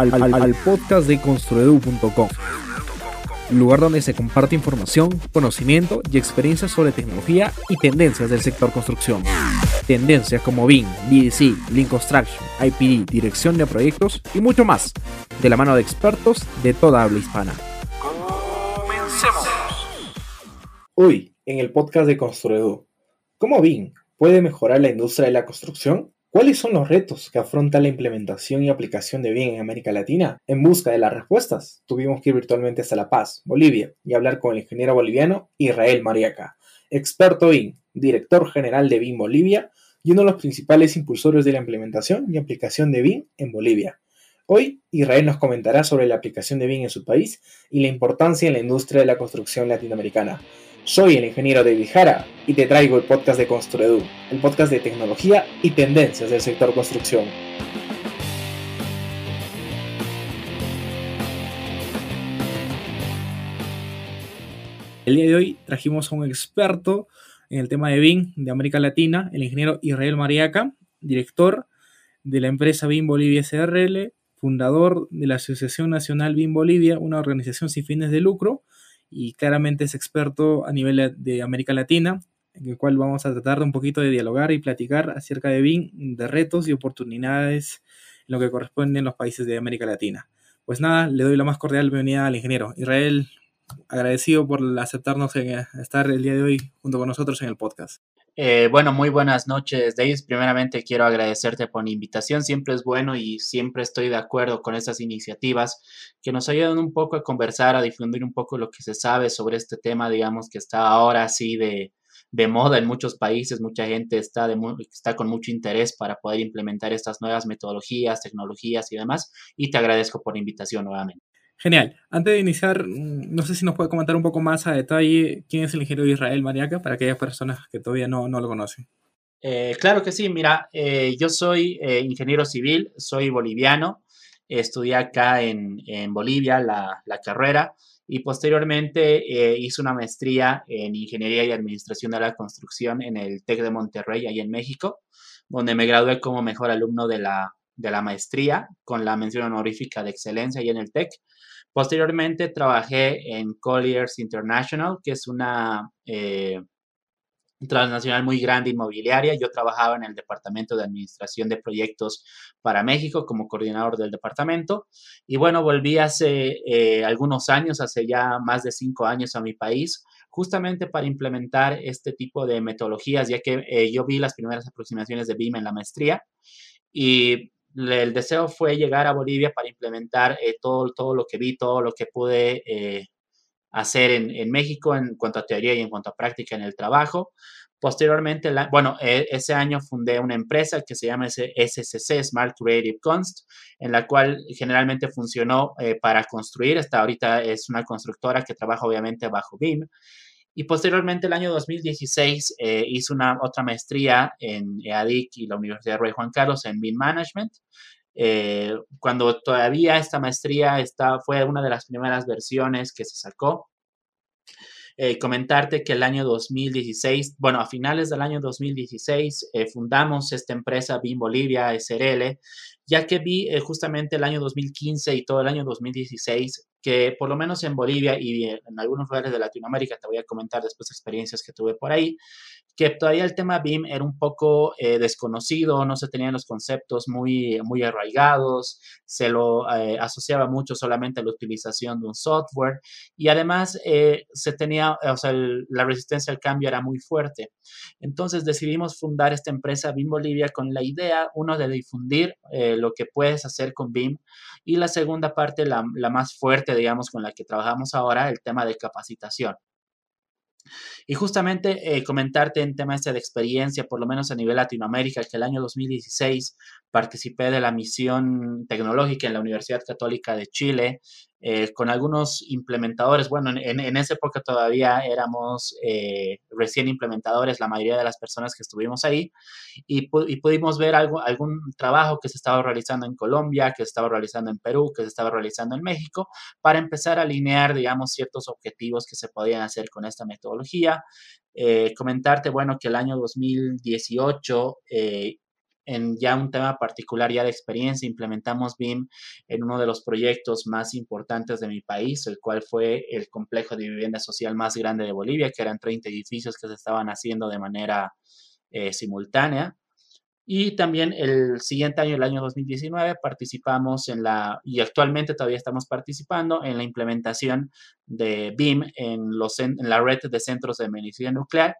al, al- al podcast de construedu.com, lugar donde se comparte información, conocimiento y experiencias sobre tecnología y tendencias del sector construcción. Tendencias como BIM, BDC, Lean Construction, IPD, dirección de proyectos y mucho más, de la mano de expertos de toda habla hispana. Hoy, en el podcast de Construedu, ¿cómo BIM puede mejorar la industria de la construcción? ¿Cuáles son los retos que afronta la implementación y aplicación de BIM en América Latina? En busca de las respuestas, tuvimos que ir virtualmente hasta La Paz, Bolivia, y hablar con el ingeniero boliviano Israel Mariaca, experto BIM, director general de BIM Bolivia y uno de los principales impulsores de la implementación y aplicación de BIM en Bolivia. Hoy, Israel nos comentará sobre la aplicación de BIM en su país y la importancia en la industria de la construcción latinoamericana. Soy el ingeniero David Jara y te traigo el podcast de Construedu, el podcast de tecnología y tendencias del sector construcción. El día de hoy trajimos a un experto en el tema de BIM de América Latina, el ingeniero Israel Mariaca, director de la empresa BIM Bolivia SRL, fundador de la Asociación Nacional BIM Bolivia, una organización sin fines de lucro, y claramente es experto a nivel de América Latina, en el cual vamos a tratar de un poquito de dialogar y platicar acerca de BIM, de retos y oportunidades en lo que corresponde en los países de América Latina. Pues nada, le doy la más cordial bienvenida al ingeniero. Israel, agradecido por aceptarnos en estar el día de hoy junto con nosotros en el podcast. Eh, bueno, muy buenas noches, Davis. Primeramente quiero agradecerte por la invitación. Siempre es bueno y siempre estoy de acuerdo con estas iniciativas que nos ayudan un poco a conversar, a difundir un poco lo que se sabe sobre este tema, digamos, que está ahora así de, de moda en muchos países. Mucha gente está, de, está con mucho interés para poder implementar estas nuevas metodologías, tecnologías y demás. Y te agradezco por la invitación nuevamente. Genial. Antes de iniciar, no sé si nos puede comentar un poco más a detalle quién es el ingeniero Israel Mariaca para aquellas personas que todavía no, no lo conocen. Eh, claro que sí, mira, eh, yo soy eh, ingeniero civil, soy boliviano, estudié acá en, en Bolivia la, la, carrera y posteriormente hice una maestría en Ingeniería y Administración de la Construcción en el TEC de Monterrey, ahí en México, donde me gradué como mejor alumno de la, de la maestría con la mención honorífica de excelencia ahí en el TEC. Posteriormente trabajé en Colliers International, que es una eh, transnacional muy grande inmobiliaria. Yo trabajaba en el Departamento de Administración de Proyectos para México como coordinador del departamento. Y bueno, volví hace eh, algunos años, hace ya más de cinco años a mi país, justamente para implementar este tipo de metodologías, ya que eh, yo vi las primeras aproximaciones de BIM en la maestría. Y el deseo fue llegar a Bolivia para implementar eh, todo, todo lo que vi, todo lo que pude eh, hacer en, en, México en cuanto a teoría y en cuanto a práctica en el trabajo. Posteriormente, bueno, e, ese año fundé una empresa que se llama SCC, Smart Creative Const, en la cual generalmente funcionó eh, para construir. Hasta ahorita es una constructora que trabaja obviamente bajo BIM. Y posteriormente, el año 2016, eh, hice una otra maestría en EADIC y la Universidad Rey Juan Carlos en BIM Management. Eh, cuando todavía esta maestría está, fue una de las primeras versiones que se sacó. Eh, comentarte que el año 2016, bueno, a finales del año 2016, eh, fundamos esta empresa BIM Bolivia SRL, ya que vi eh, justamente el año 2015 y todo el año 2016 que por lo menos en Bolivia y en algunos lugares de Latinoamérica, te voy a comentar después experiencias que tuve por ahí, que todavía el tema BIM era un poco eh, desconocido, no se tenían los conceptos muy, muy arraigados, se lo eh, asociaba mucho solamente a la utilización de un software y además eh, se tenía, o sea, el, la resistencia al cambio era muy fuerte. Entonces decidimos fundar esta empresa BIM Bolivia con la idea, uno, de difundir lo que puedes hacer con BIM y la segunda parte, la, la más fuerte, digamos, con la que trabajamos ahora, el tema de capacitación. Y justamente eh, comentarte en tema este de experiencia, por lo menos a nivel Latinoamérica, que el año 2016 participé de la misión tecnológica en la Universidad Católica de Chile, eh, con algunos implementadores. Bueno, en, en, esa época todavía éramos eh, recién implementadores, la mayoría de las personas que estuvimos ahí, y, pu y, pudimos ver algo, algún trabajo que se estaba realizando en Colombia, que se estaba realizando en Perú, que se estaba realizando en México, para empezar a alinear, digamos, ciertos objetivos que se podían hacer con esta metodología. Eh, comentarte, bueno, que el año 2018 en ya un tema particular ya de experiencia, implementamos BIM en uno de los proyectos más importantes de mi país, el cual fue el complejo de vivienda social más grande de Bolivia, que eran 30 edificios que se estaban haciendo de manera eh, simultánea. Y también el siguiente año, el año 2019, participamos en la, y actualmente todavía estamos participando en la implementación de BIM en, los, en la red de centros de medicina nuclear,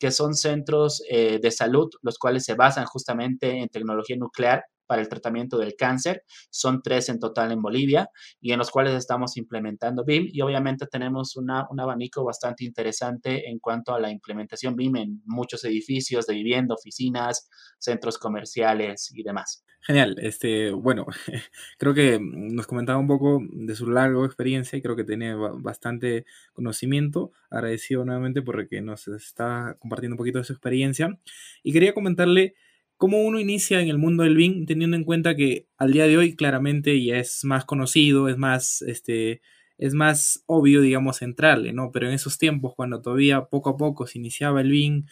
que son centros eh, de salud, los cuales se basan justamente en tecnología nuclear para el tratamiento del cáncer. Son tres en total en Bolivia y en los cuales estamos implementando BIM y obviamente tenemos un abanico bastante interesante en cuanto a la implementación BIM en muchos edificios de vivienda, oficinas, centros comerciales y demás. Genial, este, bueno, creo que nos comentaba un poco de su larga experiencia y creo que tiene bastante conocimiento. Agradecido nuevamente porque nos está compartiendo un poquito de su experiencia. Y quería comentarle cómo uno inicia en el mundo del BIM, teniendo en cuenta que al día de hoy claramente ya es más conocido, es más, este, es más obvio, digamos, entrarle, ¿no? Pero en esos tiempos, cuando todavía poco a poco se iniciaba el BIM,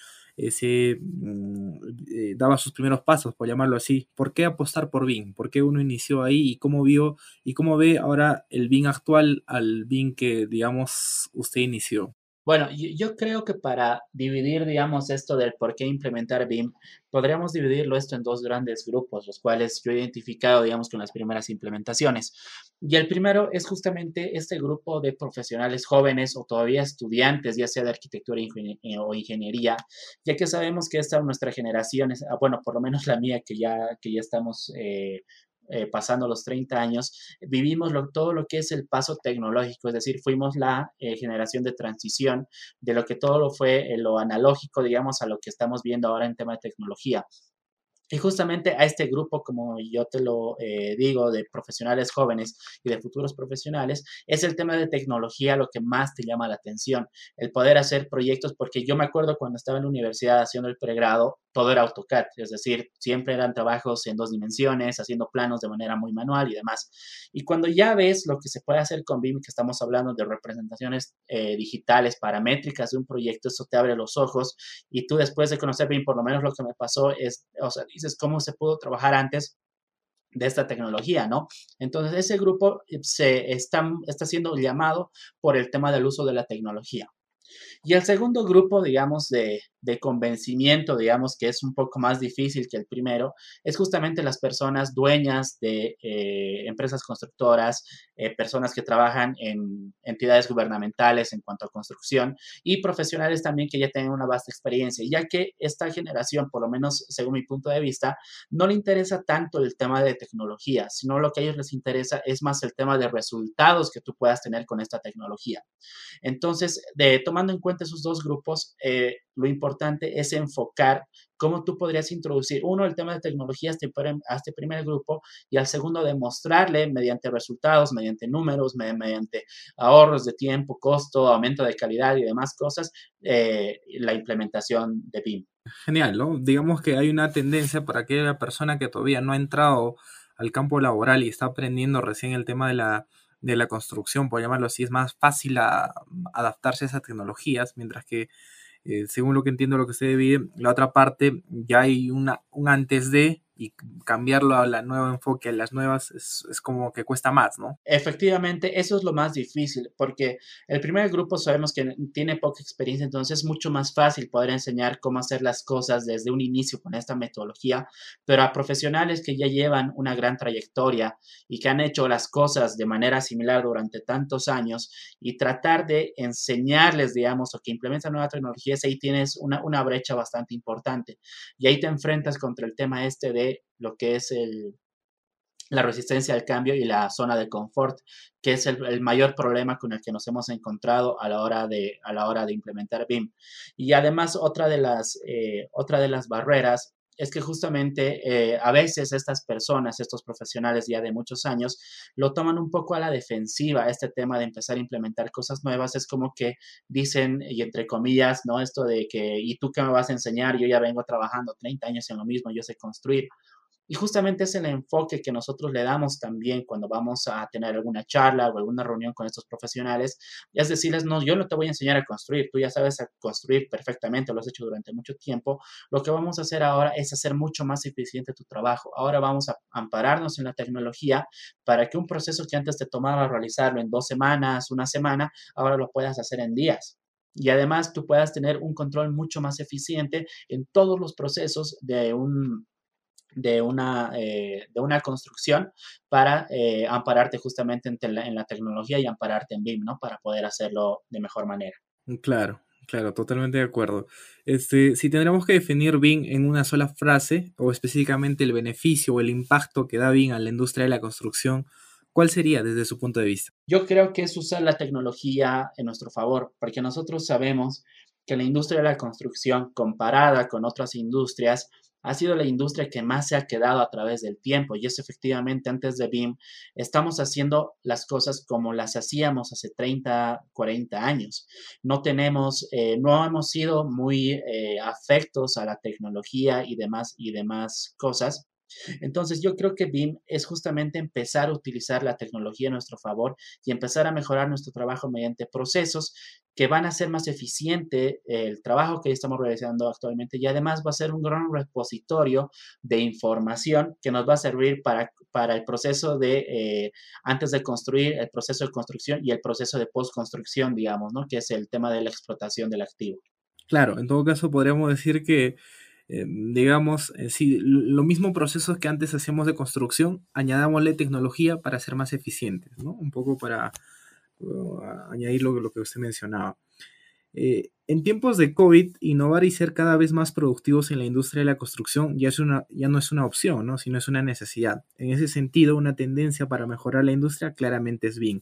se mm, eh, daba sus primeros pasos, por llamarlo así. ¿Por qué apostar por BIM? ¿Por qué uno inició ahí y cómo vio y cómo ve ahora el BIM actual al BIM que, digamos, usted inició? Bueno, yo creo que para dividir, digamos, esto del por qué implementar BIM, podríamos dividirlo esto en dos grandes grupos, los cuales yo he identificado, digamos, con las primeras implementaciones. Y el primero es justamente este grupo de profesionales jóvenes o todavía estudiantes, ya sea de arquitectura eh, o ingeniería, ya que sabemos que esta nuestra generación, es, ah, bueno, por lo menos la mía, que ya, que ya estamos eh, eh, pasando los 30 años, vivimos todo lo que es el paso tecnológico, es decir, fuimos la eh, generación de transición de lo que todo lo fue eh, lo analógico, digamos, a lo que estamos viendo ahora en tema de tecnología. Y justamente a este grupo, como yo te lo eh, digo, de profesionales jóvenes y de futuros profesionales, es el tema de tecnología lo que más te llama la atención. El poder hacer proyectos, porque yo me acuerdo cuando estaba en la universidad haciendo el pregrado, todo era AutoCAD, es decir, siempre eran trabajos en dos dimensiones, haciendo planos de manera muy manual y demás. Y cuando ya ves lo que se puede hacer con BIM, que estamos hablando de representaciones eh, digitales paramétricas de un proyecto, eso te abre los ojos y tú después de conocer BIM, por lo menos lo que me pasó es, o sea, dices cómo se pudo trabajar antes de esta tecnología, ¿no? Entonces, ese grupo se está, está siendo llamado por el tema del uso de la tecnología. Y el segundo grupo, digamos, de, de convencimiento, digamos, que es un poco más difícil que el primero, es justamente las personas dueñas de eh, empresas constructoras, eh, personas que trabajan en entidades gubernamentales en cuanto a construcción y profesionales también que ya tienen una vasta experiencia, ya que esta generación, por lo menos según mi punto de vista, no le interesa tanto el tema de tecnología, sino lo que a ellos les interesa es más el tema de resultados que tú puedas tener con esta tecnología. Entonces, tomando en cuenta esos dos grupos, eh, lo importante es enfocar cómo tú podrías introducir, uno, el tema de tecnología a este, este primer grupo y al segundo, demostrarle mediante resultados, mediante números, mediante ahorros de tiempo, costo, aumento de calidad y demás cosas, eh, la implementación de BIM. Genial, ¿no? Digamos que hay una tendencia para aquella persona que todavía no ha entrado al campo laboral y está aprendiendo recién el tema de la, de la construcción, por llamarlo así, es más fácil adaptarse a esas tecnologías, mientras que según lo que entiendo, lo que se divide, la otra parte ya hay una, un antes de y cambiarlo a la nuevo enfoque, a las nuevas, es, como que cuesta más, ¿no? Efectivamente, eso es lo más difícil, porque el primer grupo sabemos que tiene poca experiencia, entonces es mucho más fácil poder enseñar cómo hacer las cosas desde un inicio con esta metodología, pero a profesionales que ya llevan una gran trayectoria y que han hecho las cosas de manera similar durante tantos años y tratar de enseñarles, digamos, o que implementan nueva tecnología, ahí tienes una, una brecha bastante importante. Y ahí te enfrentas contra el tema este de lo que es la resistencia al cambio y la zona de confort, que es el, mayor problema con el que nos hemos encontrado a la hora de, a la hora de implementar BIM. Y además, otra de las, eh, otra de las barreras es que justamente eh, a veces estas personas, estos profesionales ya de muchos años, lo toman un poco a la defensiva, este tema de empezar a implementar cosas nuevas, es como que dicen, y entre comillas, ¿no? Esto de que, ¿y tú qué me vas a enseñar? Yo ya vengo trabajando 30 años en lo mismo, yo sé construir. Y justamente es el enfoque que nosotros le damos también cuando vamos a tener alguna charla o alguna reunión con estos profesionales. Y es decirles, no, yo no te voy a enseñar a construir, tú ya sabes a construir perfectamente, lo has hecho durante mucho tiempo. Lo que vamos a hacer ahora es hacer mucho más eficiente tu trabajo. Ahora vamos a ampararnos en la tecnología para que un proceso que antes te tomaba realizarlo en dos semanas, una semana, ahora lo puedas hacer en días y además tú puedas tener un control mucho más eficiente en todos los procesos de un, de una, eh, de una construcción para eh, ampararte justamente en, en, la tecnología y ampararte en BIM, ¿no? Para poder hacerlo de mejor manera. Mm, claro, claro, totalmente de acuerdo. Este, si tendríamos que definir BIM en una sola frase, o específicamente el beneficio o el impacto que da BIM a la industria de la construcción, ¿cuál sería desde su punto de vista? Yo creo que es usar la tecnología en nuestro favor, porque nosotros sabemos que la industria de la construcción, comparada con otras industrias, ha sido la industria que más se ha quedado a través del tiempo y es efectivamente antes de BIM estamos haciendo las cosas como las hacíamos hace 30, 40 años. No tenemos, eh, no hemos sido muy eh, afectos a la tecnología y demás y demás cosas entonces yo creo que BIM es justamente empezar a utilizar la tecnología a nuestro favor y empezar a mejorar nuestro trabajo mediante procesos que van a hacer más eficiente el trabajo que estamos realizando actualmente y además va a ser un gran repositorio de información que nos va a servir para, para el proceso de, eh, antes de construir, el proceso de construcción y el proceso de postconstrucción, digamos, ¿no? Que es el tema de la explotación del activo. Claro, en todo caso podríamos decir que eh, digamos, eh, si lo mismo procesos que antes hacíamos de construcción, añadámosle tecnología para ser más eficientes, ¿no? Un poco para uh, añadir lo, lo, que usted mencionaba. Eh, en tiempos de COVID, innovar y ser cada vez más productivos en la industria de la construcción ya, es una, ya no es una opción, ¿no? sino es una necesidad. En ese sentido, una tendencia para mejorar la industria claramente es BIM.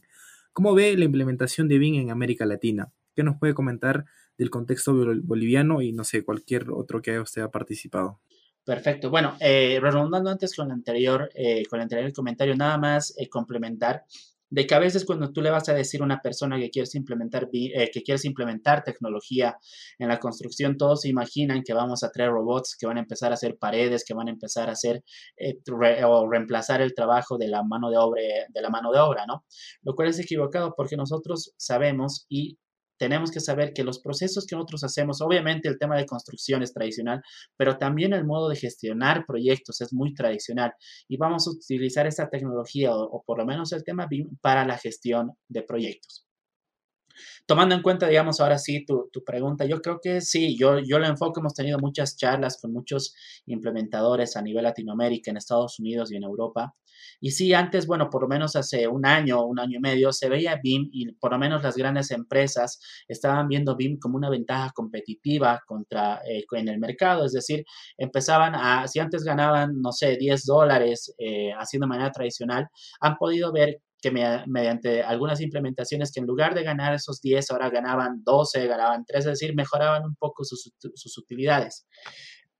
¿Cómo ve la implementación de BIM en América Latina? ¿Qué nos puede comentar del contexto boliviano y no sé, cualquier otro que usted ha participado. Perfecto. Bueno, eh, antes con el anterior, eh, con el anterior comentario, nada más eh, complementar de que a veces cuando tú le vas a decir a una persona que quieres implementar, eh, que quieres implementar tecnología en la construcción, todos se imaginan que vamos a traer robots que van a empezar a hacer paredes, que van a empezar a hacer o reemplazar el trabajo de la mano de obra, de la mano de obra, ¿no? Lo cual es equivocado porque nosotros sabemos y tenemos que saber que los procesos que nosotros hacemos, obviamente el tema de construcción es tradicional, pero también el modo de gestionar proyectos es muy tradicional y vamos a utilizar esta tecnología o, por lo menos el tema BIM para la gestión de proyectos. Tomando en cuenta, digamos, ahora sí tu, pregunta, yo creo que sí, yo, yo lo enfoco, hemos tenido muchas charlas con muchos implementadores a nivel Latinoamérica, en Estados Unidos y en Europa. Y sí, antes, bueno, por lo menos hace un año, un año y medio, se veía BIM y por lo menos las grandes empresas estaban viendo BIM como una ventaja competitiva contra, eh, en el mercado. Es decir, empezaban a, si antes ganaban, no sé, 10 dólares eh, haciendo de manera tradicional, han podido ver que mediante algunas implementaciones que en lugar de ganar esos 10, ahora ganaban 12, ganaban 3, es decir, mejoraban un poco sus, sus utilidades.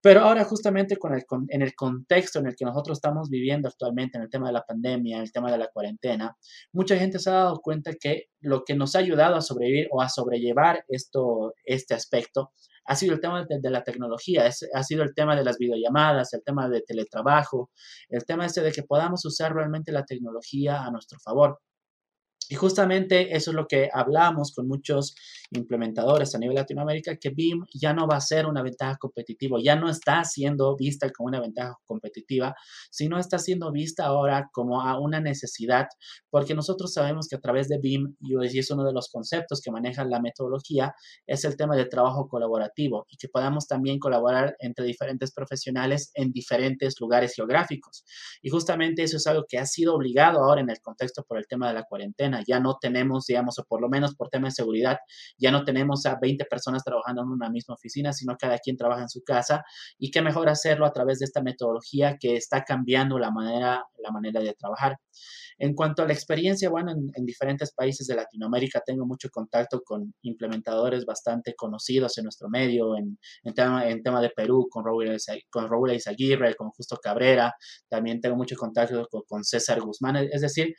Pero ahora justamente con el, en el contexto en el que nosotros estamos viviendo actualmente, en el tema de la pandemia, en el tema de la cuarentena, mucha gente se ha dado cuenta que lo que nos ha ayudado a sobrevivir o a sobrellevar esto, este aspecto ha sido el tema de, la tecnología, ha sido el tema de las videollamadas, el tema de teletrabajo, el tema ese de que podamos usar realmente la tecnología a nuestro favor. Y justamente eso es lo que hablamos con muchos implementadores a nivel Latinoamérica, que BIM ya no va a ser una ventaja competitiva, ya no está siendo vista como una ventaja competitiva, sino está siendo vista ahora como a una necesidad, porque nosotros sabemos que a través de BIM, y es uno de los conceptos que maneja la metodología, es el tema de trabajo colaborativo y que podamos también colaborar entre diferentes profesionales en diferentes lugares geográficos. Y justamente eso es algo que ha sido obligado ahora en el contexto por el tema de la cuarentena ya no tenemos, digamos, o por lo menos por tema de seguridad, ya no tenemos a 20 personas trabajando en una misma oficina, sino cada quien trabaja en su casa y qué mejor hacerlo a través de esta metodología que está cambiando la manera, la manera de trabajar. En cuanto a la experiencia, bueno, en, diferentes países de Latinoamérica tengo mucho contacto con implementadores bastante conocidos en nuestro medio, en, en tema, en tema de Perú, con Raúl, con Raúl Izaguirre, con Justo Cabrera, también tengo mucho contacto con, con César Guzmán, es decir,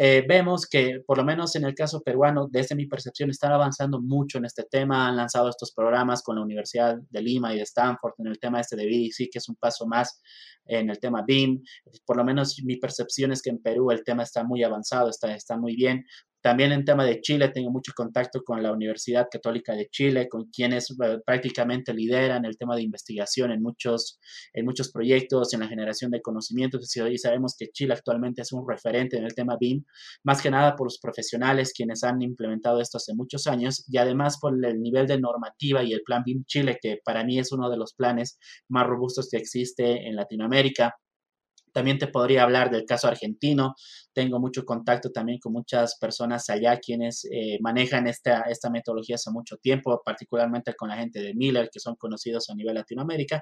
eh, vemos que, por lo menos en el caso peruano, desde mi percepción, están avanzando mucho en este tema. Han lanzado estos programas con la Universidad de Lima y de Stanford en el tema este de BDC, que es un paso más en el tema BIM. Por lo menos mi percepción es que en Perú el tema está muy avanzado, está, está muy bien. También en tema de Chile tengo mucho contacto con la Universidad Católica de Chile, con quienes eh, prácticamente lideran el tema de investigación en muchos, en muchos proyectos, en la generación de conocimientos. Y sabemos que Chile actualmente es un referente en el tema BIM, más que nada por los profesionales quienes han implementado esto hace muchos años y además por el nivel de normativa y el plan BIM Chile, que para mí es uno de los planes más robustos que existe en Latinoamérica. También te podría hablar del caso argentino, tengo mucho contacto también con muchas personas allá quienes eh, manejan esta, esta metodología hace mucho tiempo, particularmente con la gente de Miller, que son conocidos a nivel Latinoamérica,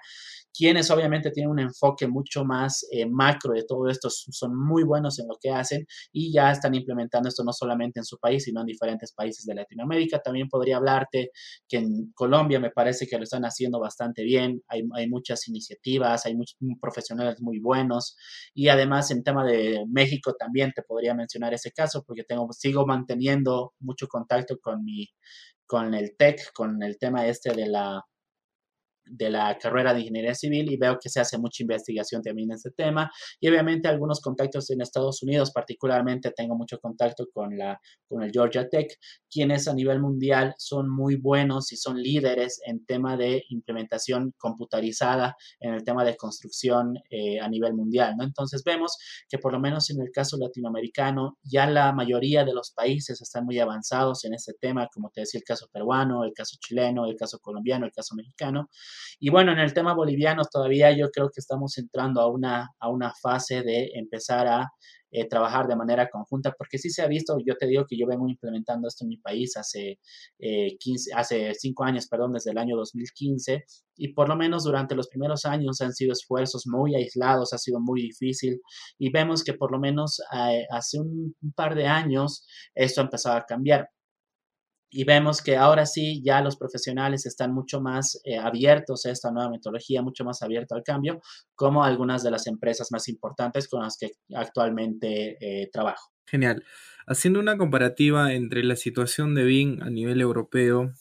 quienes obviamente tienen un enfoque mucho más eh, macro de todo esto, son muy buenos en lo que hacen y ya están implementando esto no solamente en su país, sino en diferentes países de Latinoamérica. También podría hablarte que en Colombia me parece que lo están haciendo bastante bien, hay, hay muchas iniciativas, hay muchos profesionales muy buenos y además en tema de México también te podría mencionar ese caso porque tengo, sigo manteniendo mucho contacto con mi, con el TEC, con el tema este de la de la carrera de ingeniería civil y veo que se hace mucha investigación también en este tema y obviamente algunos contactos en Estados Unidos, particularmente tengo mucho contacto con, la, con el Georgia Tech, quienes a nivel mundial son muy buenos y son líderes en tema de implementación computarizada en el tema de construcción eh, a nivel mundial, ¿no? Entonces vemos que por lo menos en el caso latinoamericano ya la mayoría de los países están muy avanzados en este tema, como te decía el caso peruano, el caso chileno, el caso colombiano, el caso mexicano, y bueno, en el tema boliviano todavía yo creo que estamos entrando a una, a una fase de empezar a eh, trabajar de manera conjunta, porque sí se ha visto, yo te digo que yo vengo implementando esto en mi país hace, eh, 15, hace cinco años, perdón, desde el año 2015, y por lo menos durante los primeros años han sido esfuerzos muy aislados, ha sido muy difícil, y vemos que por lo menos eh, hace un, un par de años esto ha empezado a cambiar y vemos que ahora sí ya los profesionales están mucho más eh, abiertos a esta nueva metodología, mucho más abiertos al cambio, como algunas de las empresas más importantes con las que actualmente eh, trabajo. Genial. Haciendo una comparativa entre la situación de BIM a nivel europeo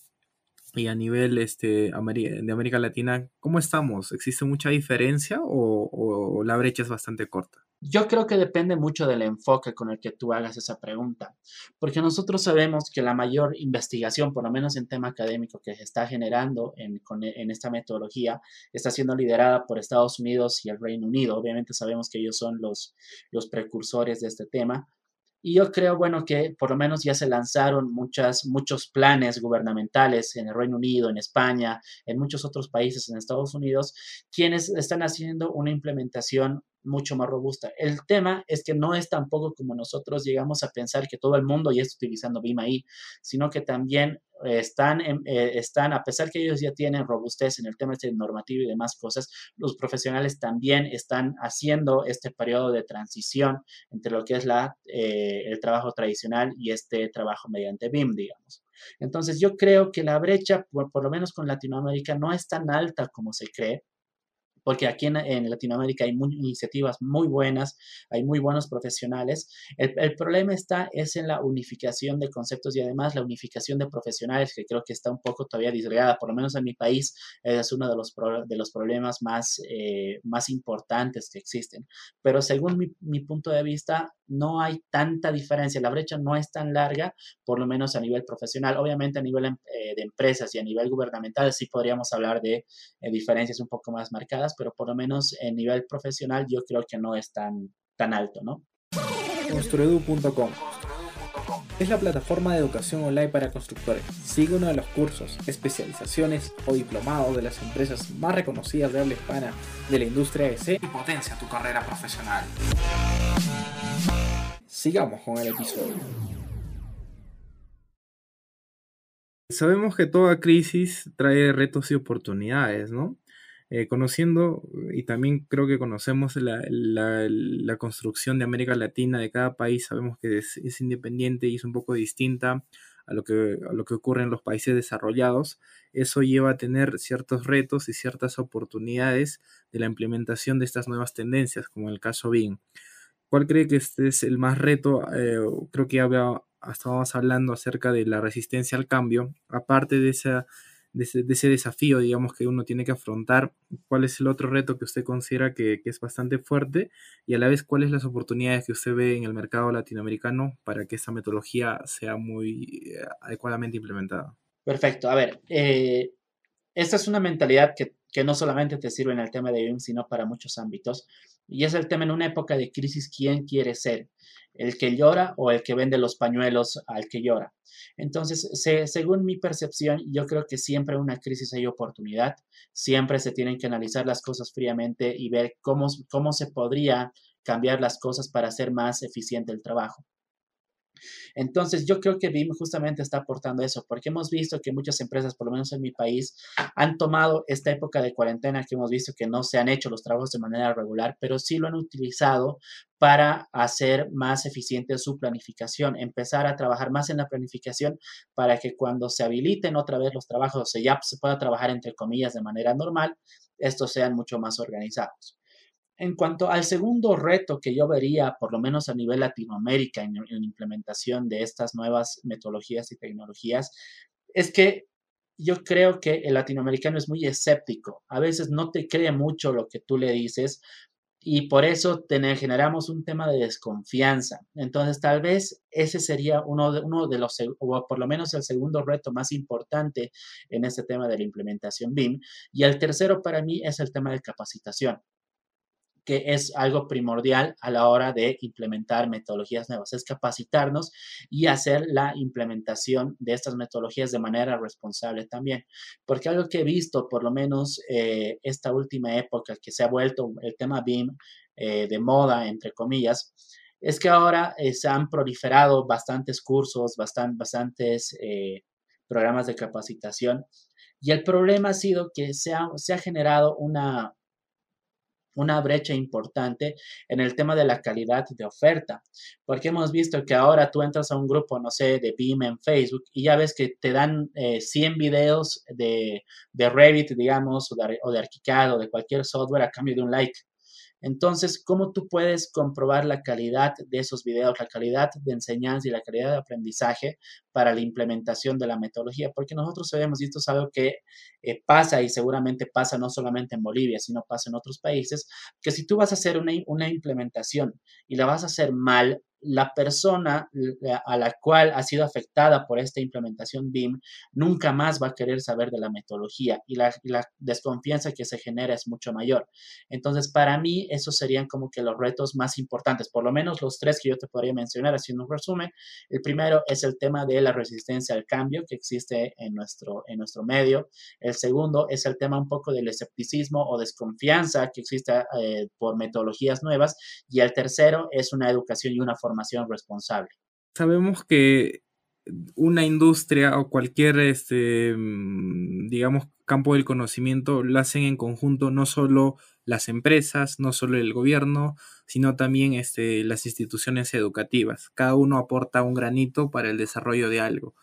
y a nivel este, de América Latina, ¿cómo estamos? ¿Existe mucha diferencia o la brecha es bastante corta? Yo creo que depende mucho del enfoque con el que tú hagas esa pregunta, porque nosotros sabemos que la mayor investigación, por lo menos en tema académico, que se está generando en, en esta metodología, está siendo liderada por Estados Unidos y el Reino Unido. Obviamente sabemos que ellos son los, los precursores de este tema, y yo creo, bueno, que por lo menos ya se lanzaron muchas, muchos planes gubernamentales en el Reino Unido, en España, en muchos otros países, en Estados Unidos, quienes están haciendo una implementación mucho más robusta. El tema es que no es tampoco como nosotros llegamos a pensar que todo el mundo ya está utilizando BIM ahí, sino que también están, eh, están, a pesar que ellos ya tienen robustez en el tema este normativo y demás cosas, los profesionales también están haciendo este periodo de transición entre lo que es la, eh, el trabajo tradicional y este trabajo mediante BIM, digamos. Entonces yo creo que la brecha, por lo menos con Latinoamérica, no es tan alta como se cree porque aquí en, Latinoamérica hay iniciativas muy buenas, hay muy buenos profesionales. El, problema está es en la unificación de conceptos y además la unificación de profesionales, que creo que está un poco todavía disgregada, por lo menos en mi país es uno de los, de los problemas más, eh, más importantes que existen. Pero según mi, mi punto de vista, no hay tanta diferencia, la brecha no es tan larga, por lo menos a nivel profesional. Obviamente a nivel em, eh, de empresas y a nivel gubernamental sí podríamos hablar de eh, diferencias un poco más marcadas, pero por lo menos en nivel profesional yo creo que no es tan, tan alto, ¿no? Construedu.com es la plataforma de educación online para constructores. Sigue uno de los cursos, especializaciones o diplomados de las empresas más reconocidas de habla hispana de la industria EC y potencia tu carrera profesional. Sigamos con el episodio. Sabemos que toda crisis trae retos y oportunidades, ¿no? Eh, conociendo, y también creo que conocemos la, construcción de América Latina, de cada país, sabemos que es, independiente y es un poco distinta a lo, que, a lo que ocurre en los países desarrollados. Eso lleva a tener ciertos retos y ciertas oportunidades de la implementación de estas nuevas tendencias, como el caso BIM. ¿Cuál cree que este es el más reto? Eh, creo que ya estábamos hablando acerca de la resistencia al cambio. Aparte de, ese, desafío, digamos, que uno tiene que afrontar, ¿cuál es el otro reto que usted considera que, es bastante fuerte? Y a la vez, ¿cuáles las oportunidades que usted ve en el mercado latinoamericano para que esta metodología sea muy eh, adecuadamente implementada? Perfecto. A ver, eh, esta es una mentalidad que, que, no solamente te sirve en el tema de BIM, sino para muchos ámbitos. Y es el tema en una época de crisis, ¿quién quiere ser? ¿El que llora o el que vende los pañuelos al que llora? Entonces, según mi percepción, yo creo que siempre en una crisis hay oportunidad, siempre se tienen que analizar las cosas fríamente y ver cómo, cómo se podría cambiar las cosas para hacer más eficiente el trabajo. Entonces, yo creo que BIM justamente está aportando eso, porque hemos visto que muchas empresas, por lo menos en mi país, han tomado esta época de cuarentena que hemos visto que no se han hecho los trabajos de manera regular, pero sí lo han utilizado para hacer más eficiente su planificación, empezar a trabajar más en la planificación para que cuando se habiliten otra vez los trabajos, o sea, ya se pueda trabajar entre comillas de manera normal, estos sean mucho más organizados. En cuanto al segundo reto que yo vería, por lo menos a nivel Latinoamérica, en, implementación de estas nuevas metodologías y tecnologías, es que yo creo que el latinoamericano es muy escéptico. A veces no te cree mucho lo que tú le dices y por eso generamos un tema de desconfianza. Entonces, tal vez ese sería uno de, uno de los, o por lo menos el segundo reto más importante en este tema de la implementación BIM. Y el tercero para mí es el tema de capacitación que es algo primordial a la hora de implementar metodologías nuevas, es capacitarnos y hacer la implementación de estas metodologías de manera responsable también. Porque algo que he visto, por lo menos eh, esta última época que se ha vuelto el tema BIM eh, de moda, entre comillas, es que ahora eh, se han proliferado bastantes cursos, bastantes programas de capacitación. Y el problema ha sido que se se ha generado una, una brecha importante en el tema de la calidad de oferta, porque hemos visto que ahora tú entras a un grupo, no sé, de BIM en Facebook y ya ves que te dan 100 eh, videos de, de, Revit, digamos, o de, o de Archicad o de cualquier software a cambio de un like. Entonces, ¿cómo tú puedes comprobar la calidad de esos videos, la calidad de enseñanza y la calidad de aprendizaje para la implementación de la metodología? Porque nosotros sabemos, y esto es algo que eh, pasa y seguramente pasa no solamente en Bolivia, sino pasa en otros países, que si tú vas a hacer una, una implementación y la vas a hacer mal, la persona a la cual ha sido afectada por esta implementación BIM nunca más va a querer saber de la metodología y la, desconfianza que se genera es mucho mayor. Entonces, para mí, esos serían como que los retos más importantes, por lo menos los tres que yo te podría mencionar haciendo un resumen. El primero es el tema de la resistencia al cambio que existe en nuestro, en nuestro medio. El segundo es el tema un poco del escepticismo o desconfianza que existe eh, por metodologías nuevas. Y el tercero es una educación y una formación responsable. Sabemos que una industria o cualquier, este, mm, digamos, campo del conocimiento lo hacen en conjunto no solo las empresas, no solo el gobierno, sino también este, las instituciones educativas. Cada uno aporta un granito para el desarrollo de algo.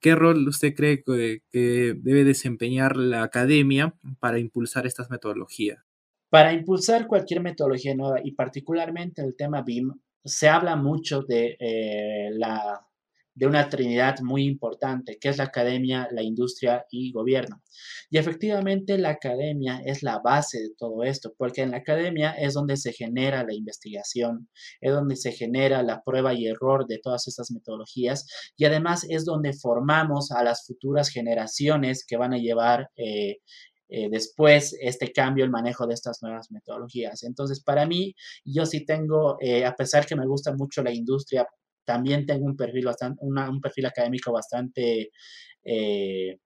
¿Qué rol usted cree que, que debe desempeñar la academia para impulsar estas metodologías? Para impulsar cualquier metodología nueva y particularmente el tema BIM, se habla mucho de, eh, la, de una trinidad muy importante, que es la academia, la industria y gobierno. Y efectivamente la academia es la base de todo esto, porque en la academia es donde se genera la investigación, es donde se genera la prueba y error de todas estas metodologías y además es donde formamos a las futuras generaciones que van a llevar eh, eh, después este cambio, el manejo de estas nuevas metodologías. Entonces, para mí, yo sí tengo, eh, a pesar que me gusta mucho la industria, también tengo un perfil, bastante, un perfil académico bastante eh,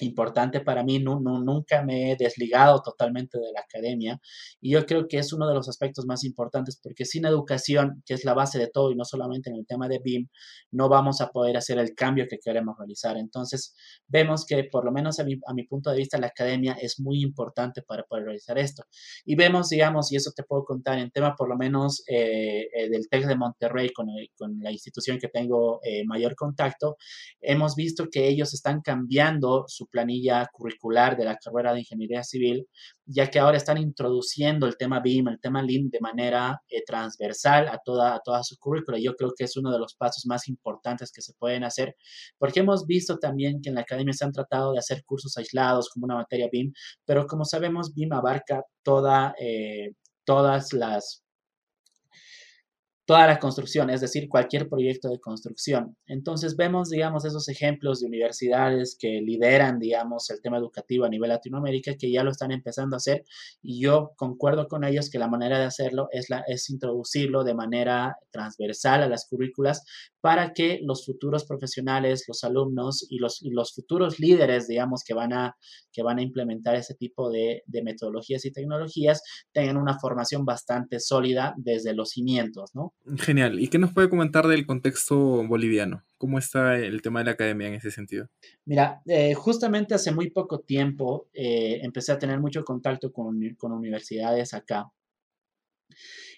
importante para mí, no, nunca me he desligado totalmente de la academia y yo creo que es uno de los aspectos más importantes porque sin educación, que es la base de todo y no solamente en el tema de BIM, no vamos a poder hacer el cambio que queremos realizar. Entonces, vemos que por lo menos a mi, a mi punto de vista la academia es muy importante para poder realizar esto. Y vemos, digamos, y eso te puedo contar en tema por lo menos eh, eh, del TEC de Monterrey con, con, la institución que tengo eh, mayor contacto, hemos visto que ellos están cambiando su planilla curricular de la carrera de ingeniería civil, ya que ahora están introduciendo el tema BIM, el tema LIM de manera eh, transversal a toda, a toda su currícula. Yo creo que es uno de los pasos más importantes que se pueden hacer, porque hemos visto también que en la academia se han tratado de hacer cursos aislados como una materia BIM, pero como sabemos, BIM abarca toda, eh, todas las toda la construcción, es decir, cualquier proyecto de construcción. Entonces vemos, digamos, esos ejemplos de universidades que lideran, digamos, el tema educativo a nivel Latinoamérica, que ya lo están empezando a hacer y yo concuerdo con ellos que la manera de hacerlo es, introducirlo de manera transversal a las currículas para que los futuros profesionales, los alumnos y los, los futuros líderes, digamos, que van a, que van a implementar ese tipo de, de metodologías y tecnologías, tengan una formación bastante sólida desde los cimientos, ¿no? Genial. ¿Y qué nos puede comentar del contexto boliviano? ¿Cómo está el tema de la academia en ese sentido? Mira, eh, justamente hace muy poco tiempo eh, empecé a tener mucho contacto con, con universidades acá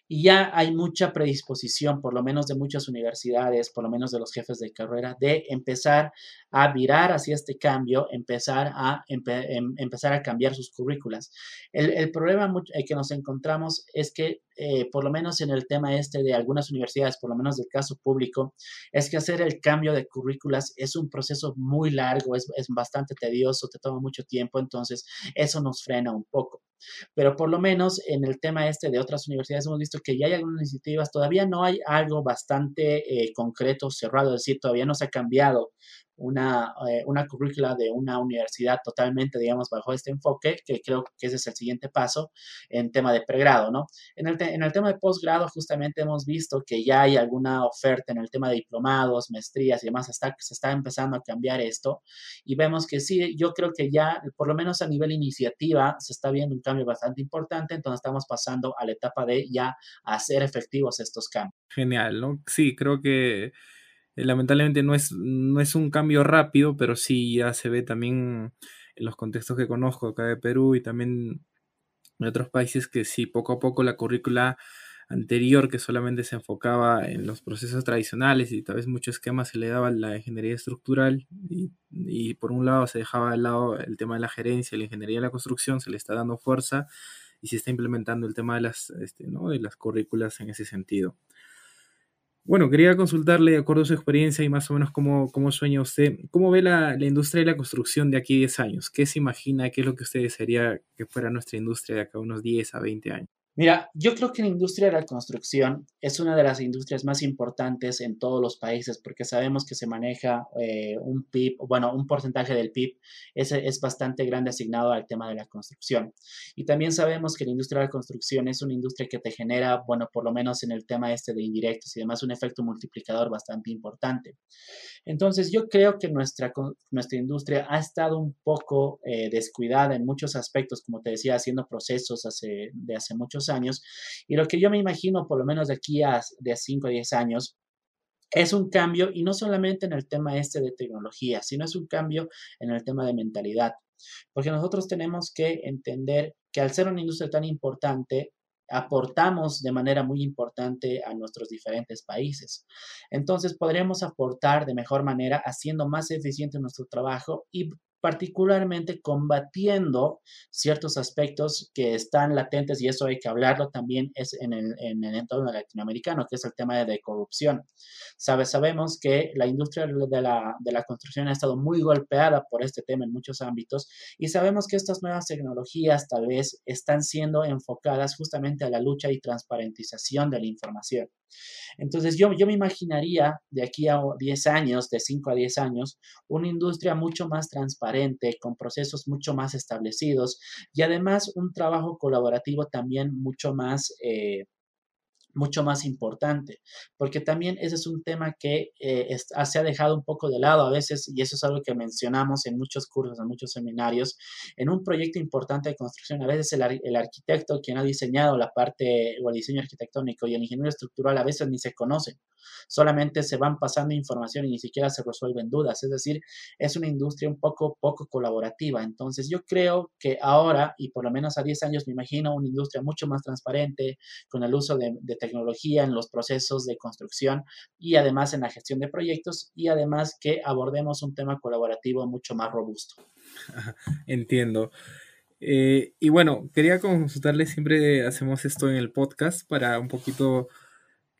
y ya hay mucha predisposición, por lo menos de muchas universidades, por lo menos de los jefes de carrera, de empezar a virar hacia este cambio, empezar a, em, empezar a cambiar sus currículas. El, problema eh, que nos encontramos es que, eh, por lo menos en el tema este de algunas universidades, por lo menos del caso público, es que hacer el cambio de currículas es un proceso muy largo, es, es bastante tedioso, te toma mucho tiempo, entonces eso nos frena un poco. Pero por lo menos en el tema este de otras universidades hemos visto que ya hay algunas iniciativas, todavía no hay algo bastante eh, concreto, cerrado, es decir, todavía no se ha cambiado una, eh, una currícula de una universidad totalmente, digamos, bajo este enfoque, que creo que ese es el siguiente paso en tema de pregrado, ¿no? En el, en el tema de posgrado, justamente hemos visto que ya hay alguna oferta en el tema de diplomados, maestrías y demás, que se está empezando a cambiar esto y vemos que sí, yo creo que ya, por lo menos a nivel iniciativa, se está viendo un cambio bastante importante, entonces estamos pasando a la etapa de ya hacer efectivos estos cambios. Genial, ¿no? Sí, creo que lamentablemente no es, no es un cambio rápido, pero sí ya se ve también en los contextos que conozco acá de Perú y también en otros países que sí, poco a poco la currícula anterior que solamente se enfocaba en los procesos tradicionales y tal vez mucho esquema se le daba la ingeniería estructural y, y, por un lado se dejaba de lado el tema de la gerencia, la ingeniería de la construcción, se le está dando fuerza y se está implementando el tema de las, este, ¿no? de las currículas en ese sentido. Bueno, quería consultarle, de acuerdo a su experiencia y más o menos cómo, cómo sueña usted, cómo ve la, la, industria de la construcción de aquí a 10 años. ¿Qué se imagina? ¿Qué es lo que usted desearía que fuera nuestra industria de acá a unos 10 a 20 años? Mira, yo creo que la industria de la construcción es una de las industrias más importantes en todos los países porque sabemos que se maneja eh, un PIB, bueno, un porcentaje del PIB ese es bastante grande asignado al tema de la construcción. Y también sabemos que la industria de la construcción es una industria que te genera, bueno, por lo menos en el tema este de indirectos y demás, un efecto multiplicador bastante importante. Entonces, yo creo que nuestra, nuestra industria ha estado un poco eh, descuidada en muchos aspectos, como te decía, haciendo procesos hace, de hace muchos años. Y lo que yo me imagino, por lo menos de aquí a de 5 a 10 años, es un cambio y no solamente en el tema este de tecnología, sino es un cambio en el tema de mentalidad. Porque nosotros tenemos que entender que al ser una industria tan importante, aportamos de manera muy importante a nuestros diferentes países. Entonces, podríamos aportar de mejor manera haciendo más eficiente nuestro trabajo y particularmente combatiendo ciertos aspectos que están latentes y eso hay que hablarlo también es en el, en el entorno latinoamericano, que es el tema de, corrupción. Sabe, sabemos que la industria de la, de la construcción ha estado muy golpeada por este tema en muchos ámbitos y sabemos que estas nuevas tecnologías tal vez están siendo enfocadas justamente a la lucha y transparentización de la información. Entonces yo, yo me imaginaría de aquí a 10 años, de 5 a 10 años, una industria mucho más transparente, con procesos mucho más establecidos y además un trabajo colaborativo también mucho más... Eh, mucho más importante, porque también ese es un tema que eh, ah, se ha dejado un poco de lado a veces, y eso es algo que mencionamos en muchos cursos, en muchos seminarios, en un proyecto importante de construcción, a veces el, el arquitecto quien ha diseñado la parte o el diseño arquitectónico y el ingeniero estructural a veces ni se conocen, solamente se van pasando información y ni siquiera se resuelven dudas, es decir, es una industria un poco, poco colaborativa, entonces yo creo que ahora, y por lo menos a 10 años me imagino una industria mucho más transparente, con el uso de, de tecnología, en los procesos de construcción y además en la gestión de proyectos y además que abordemos un tema colaborativo mucho más robusto. Entiendo. Eh, y bueno, quería consultarle, siempre hacemos esto en el podcast para un poquito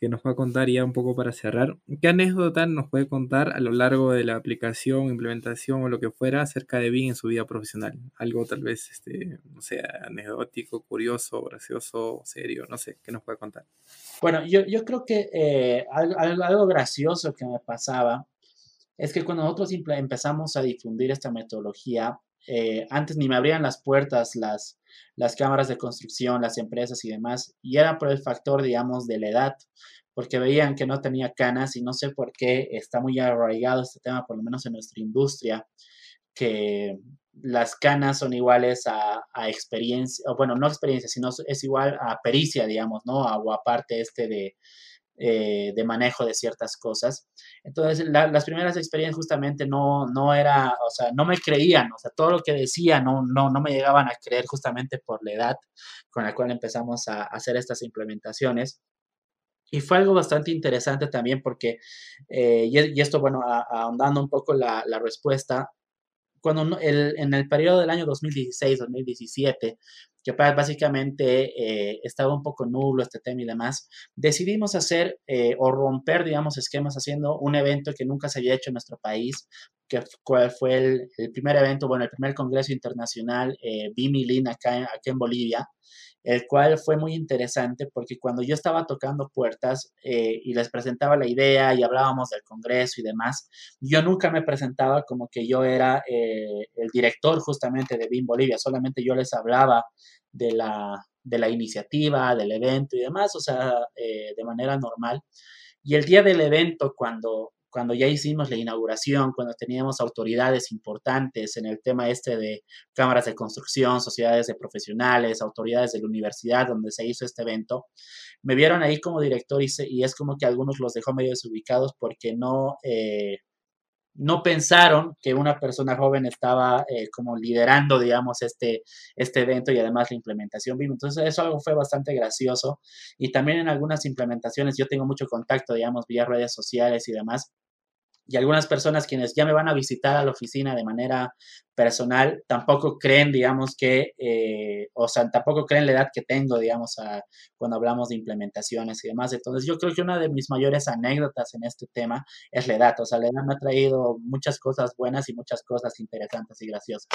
que nos va a contar ya un poco para cerrar. ¿Qué anécdota nos puede contar a lo largo de la aplicación, implementación o lo que fuera acerca de BIM en su vida profesional? Algo tal vez, este, no sé, anecdótico, curioso, gracioso, serio, no sé, ¿qué nos puede contar? Bueno, yo, yo creo que eh, algo, algo, gracioso que me pasaba es que cuando nosotros empezamos a difundir esta metodología, eh, antes ni me abrían las puertas las, las cámaras de construcción, las empresas y demás, y era por el factor, digamos, de la edad, porque veían que no tenía canas y no sé por qué está muy arraigado este tema, por lo menos en nuestra industria, que las canas son iguales a, a experiencia, o bueno, no experiencia, sino es igual a pericia, digamos, ¿no? O aparte este de, eh, de manejo de ciertas cosas. Entonces, las primeras experiencias justamente no, no era, o sea, no me creían, o sea, todo lo que decía no, no, no me llegaban a creer justamente por la edad con la cual empezamos a hacer estas implementaciones. Y fue algo bastante interesante también porque, eh, y, esto, bueno, ahondando un poco la, la respuesta, cuando el, en el periodo del año 2016-2017, que básicamente eh, estaba un poco nulo este tema y demás, decidimos hacer eh, o romper, digamos, esquemas haciendo un evento que nunca se había hecho en nuestro país, que fue el, el primer evento, bueno, el primer Congreso Internacional eh, BIMILIN acá, acá en Bolivia, el cual fue muy interesante porque cuando yo estaba tocando puertas eh, y les presentaba la idea y hablábamos del Congreso y demás, yo nunca me presentaba como que yo era eh, el director justamente de BIM Bolivia, solamente yo les hablaba de la, de la iniciativa, del evento y demás, o sea, eh, de manera normal. Y el día del evento, cuando, cuando ya hicimos la inauguración, cuando teníamos autoridades importantes en el tema este de cámaras de construcción, sociedades de profesionales, autoridades de la universidad donde se hizo este evento, me vieron ahí como director y, y es como que algunos los dejó medio desubicados porque no, eh, no pensaron que una persona joven estaba eh, como liderando, digamos, este, este evento y además la implementación BIM. Entonces, eso algo fue bastante gracioso. Y también en algunas implementaciones yo tengo mucho contacto, digamos, vía redes sociales y demás y algunas personas quienes ya me van a visitar a la oficina de manera personal tampoco creen, digamos, que, eh, o sea, tampoco creen la edad que tengo, digamos, a, cuando hablamos de implementaciones y demás. Entonces, yo creo que una de mis mayores anécdotas en este tema es la edad. O sea, la edad me ha traído muchas cosas buenas y muchas cosas interesantes y graciosas.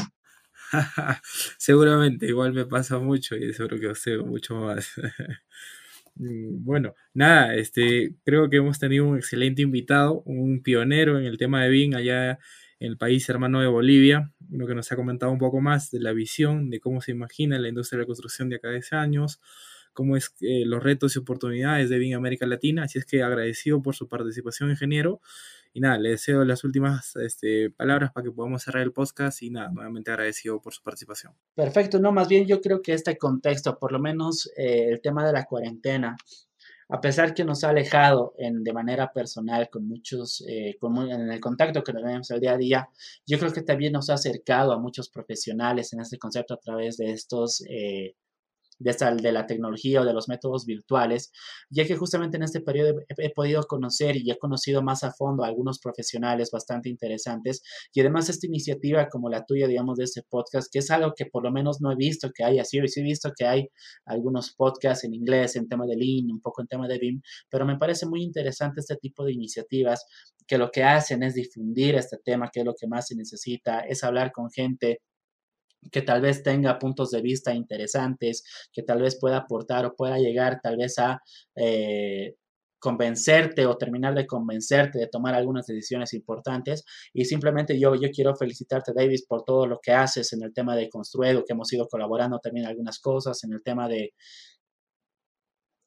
Seguramente, igual me pasa mucho y seguro que os mucho más. Mm, bueno, nada, este, creo que hemos tenido un excelente invitado, un pionero en el tema de BIM allá en el país hermano de Bolivia, uno que nos ha comentado un poco más de la visión, de cómo se imagina la industria de la construcción de acá de años, cómo es eh, los retos y oportunidades de BIM América Latina, así es que agradecido por su participación, ingeniero, y nada, le deseo las últimas este, palabras para que podamos cerrar el podcast y nada, nuevamente agradecido por su participación. Perfecto, no, más bien yo creo que este contexto, por lo menos eh, el tema de la cuarentena, a pesar que nos ha alejado en, de manera personal con muchos, eh, en el contacto que tenemos el día a día, yo creo que también nos ha acercado a muchos profesionales en este concepto a través de estos eh, de, de la tecnología o de los métodos virtuales, ya que justamente en este periodo he, podido conocer y he conocido más a fondo a algunos profesionales bastante interesantes. Y además esta iniciativa como la tuya, digamos, de este podcast, que es algo que por lo menos no he visto que hay así, sí he visto que hay algunos podcasts en inglés, en tema de Lean, un poco en tema de BIM, pero me parece muy interesante este tipo de iniciativas que lo que hacen es difundir este tema, que es lo que más se necesita, es hablar con gente que tal vez tenga puntos de vista interesantes, que tal vez pueda aportar o pueda llegar tal vez a eh, convencerte o terminar de convencerte de tomar algunas decisiones importantes. Y simplemente yo, yo quiero felicitarte, Davis, por todo lo que haces en el tema de Construedo, que hemos ido colaborando también algunas cosas, en el tema de,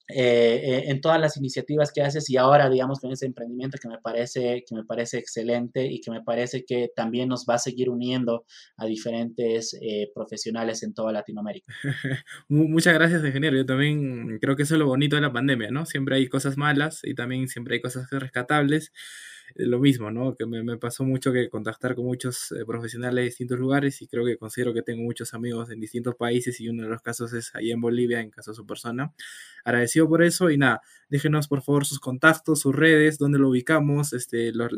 eh, en todas las iniciativas que haces y ahora, digamos, con ese emprendimiento que me parece, que me parece excelente y que me parece que también nos va a seguir uniendo a diferentes eh, profesionales en toda Latinoamérica. Muchas gracias, ingeniero. Yo también creo que eso es lo bonito de la pandemia, ¿no? Siempre hay cosas malas y también siempre hay cosas rescatables. Lo mismo, ¿no? Que me, pasó mucho que contactar con muchos eh, profesionales de distintos lugares y creo que considero que tengo muchos amigos en distintos países y uno de los casos es ahí en Bolivia, en caso de su persona. Agradecido por eso y nada, déjenos por favor sus contactos, sus redes, dónde lo ubicamos, este, los,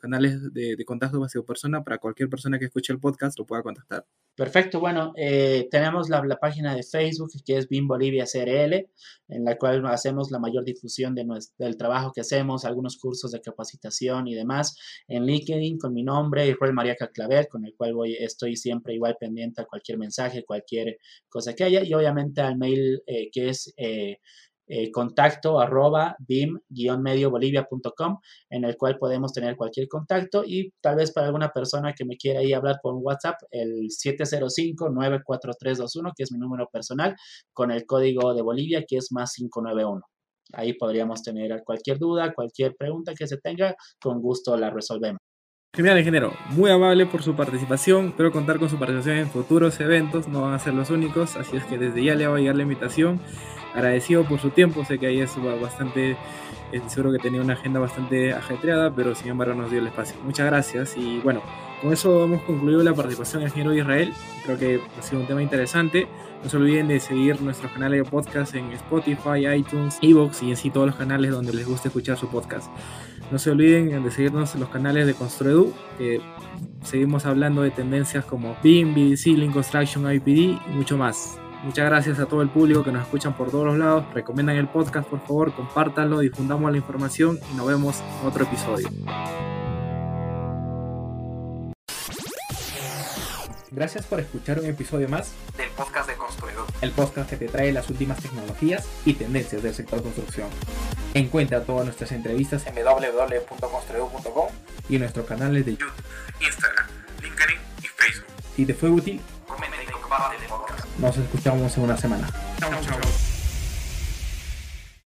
canales de, de contacto hacia su persona para cualquier persona que escuche el podcast lo pueda contactar. Perfecto, bueno, eh, tenemos la, página de Facebook que es BIM Bolivia CRL, en la cual hacemos la mayor difusión de del trabajo que hacemos, algunos cursos de capacitación y demás. En LinkedIn con mi nombre, Israel María Claver, con el cual voy, estoy siempre igual pendiente a cualquier mensaje, cualquier cosa que haya, y obviamente al mail eh, que es eh, eh, contacto arroba bim-mediobolivia.com en el cual podemos tener cualquier contacto y tal vez para alguna persona que me quiera ahí hablar por WhatsApp, el 705-94321, que es mi número personal, con el código de Bolivia, que es más 591. Ahí podríamos tener cualquier duda, cualquier pregunta que se tenga, con gusto la resolvemos. Genial, ingeniero. Muy amable por su participación. Espero contar con su participación en futuros eventos. No van a ser los únicos. Así es que desde ya le voy a llegar la invitación. Agradecido por su tiempo. Sé que ahí es bastante. Eh, seguro que tenía una agenda bastante ajetreada, pero sin embargo nos dio el espacio. Muchas gracias. Y bueno, con eso hemos concluido la participación del ingeniero Israel. Creo que ha sido un tema interesante. No se olviden de seguir nuestros canales de podcast en Spotify, iTunes, Evox y en sí todos los canales donde les guste escuchar su podcast. No se olviden de seguirnos en los canales de Construedu, que seguimos hablando de tendencias como BIM, BDC, Link Construction, IPD y mucho más. Muchas gracias a todo el público que nos escuchan por todos los lados. Recomiendan el podcast, por favor, compártanlo, difundamos la información y nos vemos en otro episodio. Gracias por escuchar un episodio más del podcast de Construidor, el podcast que te trae las últimas tecnologías y tendencias del sector construcción. Encuentra todas nuestras entrevistas en www.construidor.com y en nuestros canales de YouTube, Instagram, LinkedIn y Facebook. Si te fue útil, comenta y comparte el podcast. Nos escuchamos en una semana. Chau, chau.